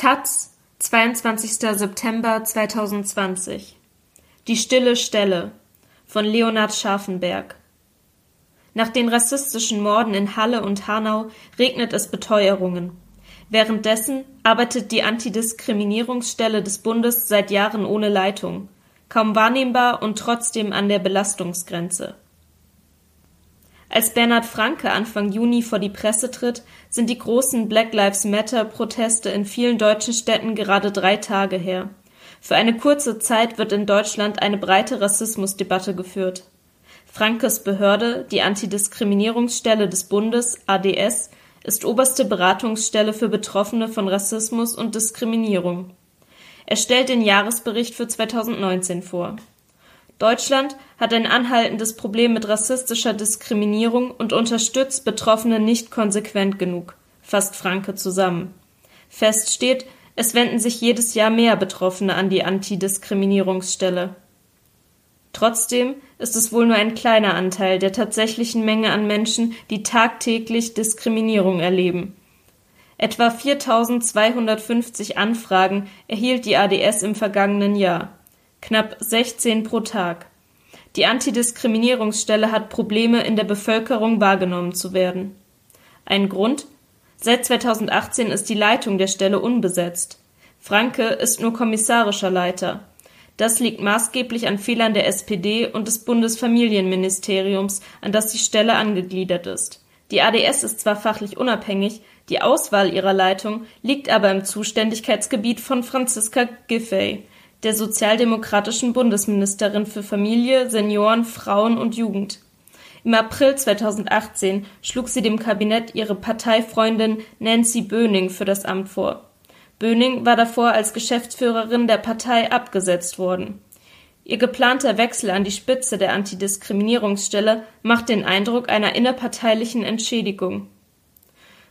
Taz, 22. September 2020 Die stille Stelle von Leonhard Scharfenberg Nach den rassistischen Morden in Halle und Hanau regnet es Beteuerungen. Währenddessen arbeitet die Antidiskriminierungsstelle des Bundes seit Jahren ohne Leitung, kaum wahrnehmbar und trotzdem an der Belastungsgrenze. Als Bernhard Franke Anfang Juni vor die Presse tritt, sind die großen Black Lives Matter Proteste in vielen deutschen Städten gerade drei Tage her. Für eine kurze Zeit wird in Deutschland eine breite Rassismusdebatte geführt. Frankes Behörde, die Antidiskriminierungsstelle des Bundes ADS, ist oberste Beratungsstelle für Betroffene von Rassismus und Diskriminierung. Er stellt den Jahresbericht für 2019 vor. Deutschland hat ein anhaltendes Problem mit rassistischer Diskriminierung und unterstützt Betroffene nicht konsequent genug, fasst Franke zusammen. Fest steht, es wenden sich jedes Jahr mehr Betroffene an die Antidiskriminierungsstelle. Trotzdem ist es wohl nur ein kleiner Anteil der tatsächlichen Menge an Menschen, die tagtäglich Diskriminierung erleben. Etwa 4250 Anfragen erhielt die ADS im vergangenen Jahr knapp 16 pro Tag. Die Antidiskriminierungsstelle hat Probleme, in der Bevölkerung wahrgenommen zu werden. Ein Grund? Seit 2018 ist die Leitung der Stelle unbesetzt. Franke ist nur kommissarischer Leiter. Das liegt maßgeblich an Fehlern der SPD und des Bundesfamilienministeriums, an das die Stelle angegliedert ist. Die ADS ist zwar fachlich unabhängig, die Auswahl ihrer Leitung liegt aber im Zuständigkeitsgebiet von Franziska Giffey, der sozialdemokratischen Bundesministerin für Familie, Senioren, Frauen und Jugend. Im April 2018 schlug sie dem Kabinett ihre Parteifreundin Nancy Böning für das Amt vor. Böning war davor als Geschäftsführerin der Partei abgesetzt worden. Ihr geplanter Wechsel an die Spitze der Antidiskriminierungsstelle macht den Eindruck einer innerparteilichen Entschädigung.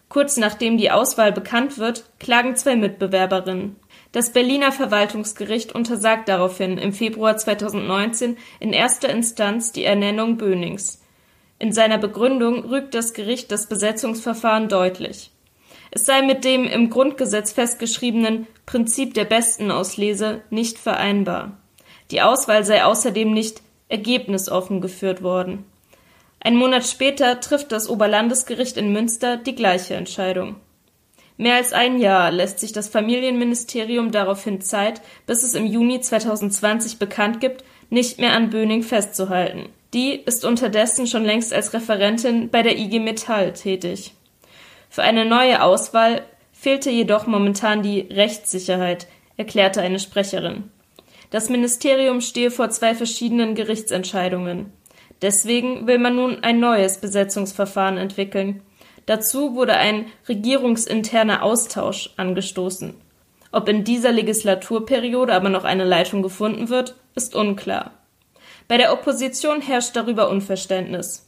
Kurz nachdem die Auswahl bekannt wird, klagen zwei Mitbewerberinnen. Das Berliner Verwaltungsgericht untersagt daraufhin im Februar 2019 in erster Instanz die Ernennung Bönings. In seiner Begründung rügt das Gericht das Besetzungsverfahren deutlich. Es sei mit dem im Grundgesetz festgeschriebenen Prinzip der Bestenauslese nicht vereinbar. Die Auswahl sei außerdem nicht ergebnisoffen geführt worden. Ein Monat später trifft das Oberlandesgericht in Münster die gleiche Entscheidung. Mehr als ein Jahr lässt sich das Familienministerium daraufhin Zeit, bis es im Juni 2020 bekannt gibt, nicht mehr an Böning festzuhalten. Die ist unterdessen schon längst als Referentin bei der IG Metall tätig. Für eine neue Auswahl fehlte jedoch momentan die Rechtssicherheit, erklärte eine Sprecherin. Das Ministerium stehe vor zwei verschiedenen Gerichtsentscheidungen. Deswegen will man nun ein neues Besetzungsverfahren entwickeln. Dazu wurde ein regierungsinterner Austausch angestoßen. Ob in dieser Legislaturperiode aber noch eine Leitung gefunden wird, ist unklar. Bei der Opposition herrscht darüber Unverständnis.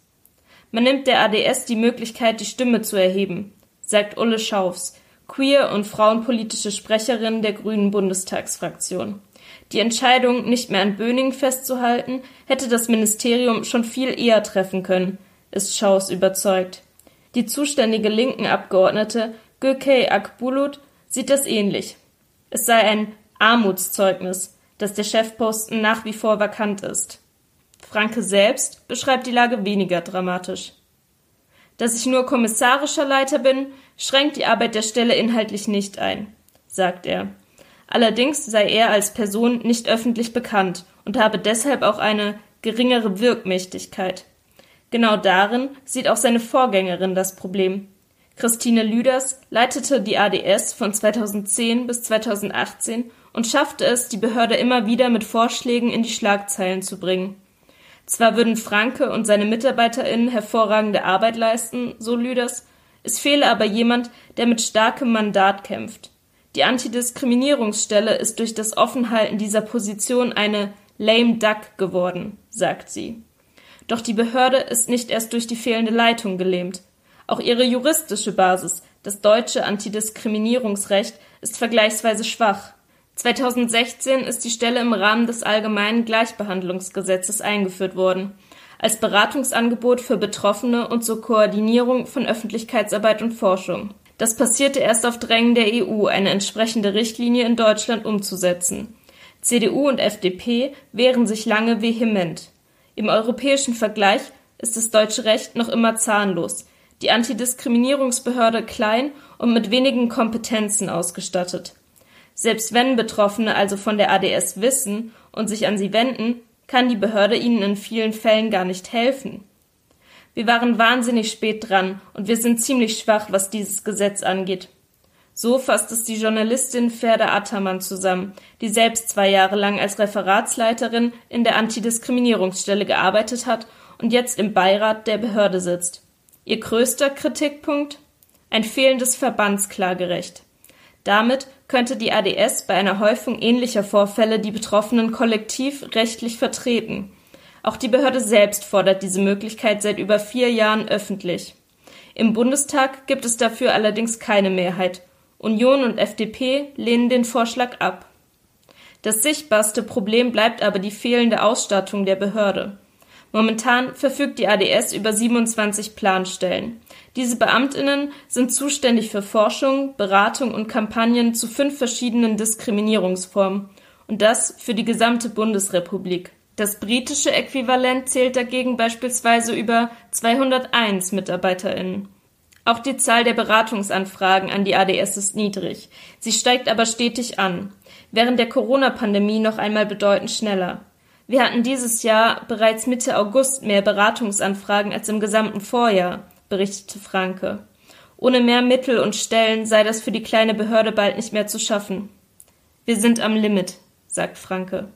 Man nimmt der ADS die Möglichkeit, die Stimme zu erheben, sagt Ulle Schaufs, queer und frauenpolitische Sprecherin der Grünen Bundestagsfraktion. Die Entscheidung, nicht mehr an Böning festzuhalten, hätte das Ministerium schon viel eher treffen können, ist Schaus überzeugt. Die zuständige linken Abgeordnete Gökay Akbulut sieht das ähnlich. Es sei ein Armutszeugnis, dass der Chefposten nach wie vor vakant ist. Franke selbst beschreibt die Lage weniger dramatisch. Dass ich nur kommissarischer Leiter bin, schränkt die Arbeit der Stelle inhaltlich nicht ein, sagt er. Allerdings sei er als Person nicht öffentlich bekannt und habe deshalb auch eine geringere Wirkmächtigkeit. Genau darin sieht auch seine Vorgängerin das Problem. Christine Lüders leitete die ADS von 2010 bis 2018 und schaffte es, die Behörde immer wieder mit Vorschlägen in die Schlagzeilen zu bringen. Zwar würden Franke und seine MitarbeiterInnen hervorragende Arbeit leisten, so Lüders, es fehle aber jemand, der mit starkem Mandat kämpft. Die Antidiskriminierungsstelle ist durch das Offenhalten dieser Position eine lame duck geworden, sagt sie. Doch die Behörde ist nicht erst durch die fehlende Leitung gelähmt. Auch ihre juristische Basis, das deutsche Antidiskriminierungsrecht, ist vergleichsweise schwach. 2016 ist die Stelle im Rahmen des Allgemeinen Gleichbehandlungsgesetzes eingeführt worden, als Beratungsangebot für Betroffene und zur Koordinierung von Öffentlichkeitsarbeit und Forschung. Das passierte erst auf Drängen der EU, eine entsprechende Richtlinie in Deutschland umzusetzen. CDU und FDP wehren sich lange vehement. Im europäischen Vergleich ist das deutsche Recht noch immer zahnlos, die Antidiskriminierungsbehörde klein und mit wenigen Kompetenzen ausgestattet. Selbst wenn Betroffene also von der ADS wissen und sich an sie wenden, kann die Behörde ihnen in vielen Fällen gar nicht helfen. Wir waren wahnsinnig spät dran und wir sind ziemlich schwach, was dieses Gesetz angeht. So fasst es die Journalistin Ferda Attermann zusammen, die selbst zwei Jahre lang als Referatsleiterin in der Antidiskriminierungsstelle gearbeitet hat und jetzt im Beirat der Behörde sitzt. Ihr größter Kritikpunkt? Ein fehlendes Verbandsklagerecht. Damit könnte die ADS bei einer Häufung ähnlicher Vorfälle die Betroffenen kollektiv rechtlich vertreten. Auch die Behörde selbst fordert diese Möglichkeit seit über vier Jahren öffentlich. Im Bundestag gibt es dafür allerdings keine Mehrheit. Union und FDP lehnen den Vorschlag ab. Das sichtbarste Problem bleibt aber die fehlende Ausstattung der Behörde. Momentan verfügt die ADS über 27 Planstellen. Diese Beamtinnen sind zuständig für Forschung, Beratung und Kampagnen zu fünf verschiedenen Diskriminierungsformen und das für die gesamte Bundesrepublik. Das britische Äquivalent zählt dagegen beispielsweise über 201 MitarbeiterInnen. Auch die Zahl der Beratungsanfragen an die ADS ist niedrig. Sie steigt aber stetig an. Während der Corona-Pandemie noch einmal bedeutend schneller. Wir hatten dieses Jahr bereits Mitte August mehr Beratungsanfragen als im gesamten Vorjahr, berichtete Franke. Ohne mehr Mittel und Stellen sei das für die kleine Behörde bald nicht mehr zu schaffen. Wir sind am Limit, sagt Franke.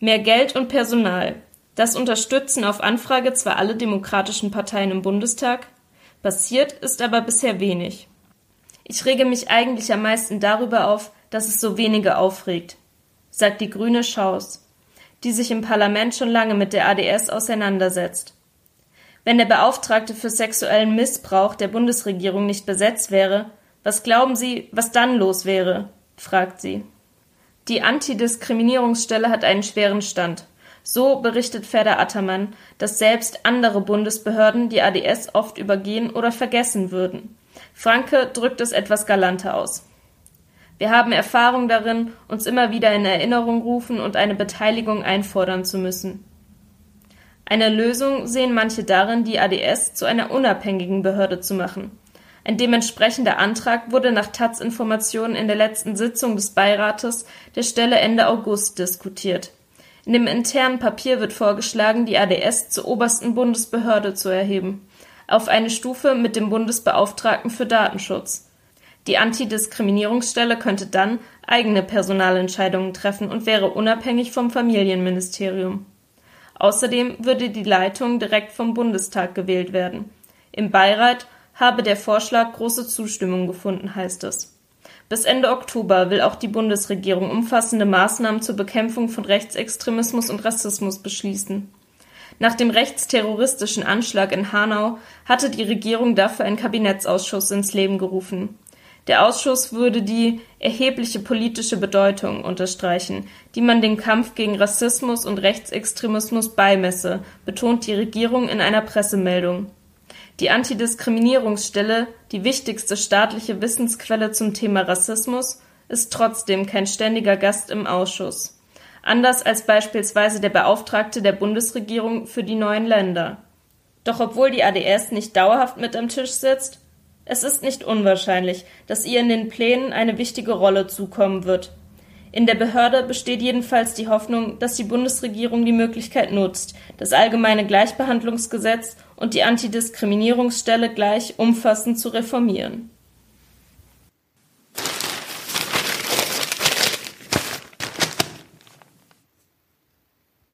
Mehr Geld und Personal. Das unterstützen auf Anfrage zwar alle demokratischen Parteien im Bundestag, passiert ist aber bisher wenig. Ich rege mich eigentlich am meisten darüber auf, dass es so wenige aufregt, sagt die grüne Schaus, die sich im Parlament schon lange mit der ADS auseinandersetzt. Wenn der Beauftragte für sexuellen Missbrauch der Bundesregierung nicht besetzt wäre, was glauben Sie, was dann los wäre? fragt sie. Die Antidiskriminierungsstelle hat einen schweren Stand. So berichtet Ferda Attermann, dass selbst andere Bundesbehörden die ADS oft übergehen oder vergessen würden. Franke drückt es etwas galanter aus. Wir haben Erfahrung darin, uns immer wieder in Erinnerung rufen und eine Beteiligung einfordern zu müssen. Eine Lösung sehen manche darin, die ADS zu einer unabhängigen Behörde zu machen. Ein dementsprechender Antrag wurde nach taz Informationen in der letzten Sitzung des Beirates der Stelle Ende August diskutiert. In dem internen Papier wird vorgeschlagen, die ADS zur obersten Bundesbehörde zu erheben, auf eine Stufe mit dem Bundesbeauftragten für Datenschutz. Die Antidiskriminierungsstelle könnte dann eigene Personalentscheidungen treffen und wäre unabhängig vom Familienministerium. Außerdem würde die Leitung direkt vom Bundestag gewählt werden. Im Beirat habe der Vorschlag große Zustimmung gefunden, heißt es. Bis Ende Oktober will auch die Bundesregierung umfassende Maßnahmen zur Bekämpfung von Rechtsextremismus und Rassismus beschließen. Nach dem rechtsterroristischen Anschlag in Hanau hatte die Regierung dafür einen Kabinettsausschuss ins Leben gerufen. Der Ausschuss würde die erhebliche politische Bedeutung unterstreichen, die man dem Kampf gegen Rassismus und Rechtsextremismus beimesse, betont die Regierung in einer Pressemeldung. Die Antidiskriminierungsstelle, die wichtigste staatliche Wissensquelle zum Thema Rassismus, ist trotzdem kein ständiger Gast im Ausschuss. Anders als beispielsweise der Beauftragte der Bundesregierung für die neuen Länder. Doch obwohl die ADS nicht dauerhaft mit am Tisch sitzt, es ist nicht unwahrscheinlich, dass ihr in den Plänen eine wichtige Rolle zukommen wird. In der Behörde besteht jedenfalls die Hoffnung, dass die Bundesregierung die Möglichkeit nutzt, das allgemeine Gleichbehandlungsgesetz und die Antidiskriminierungsstelle gleich umfassend zu reformieren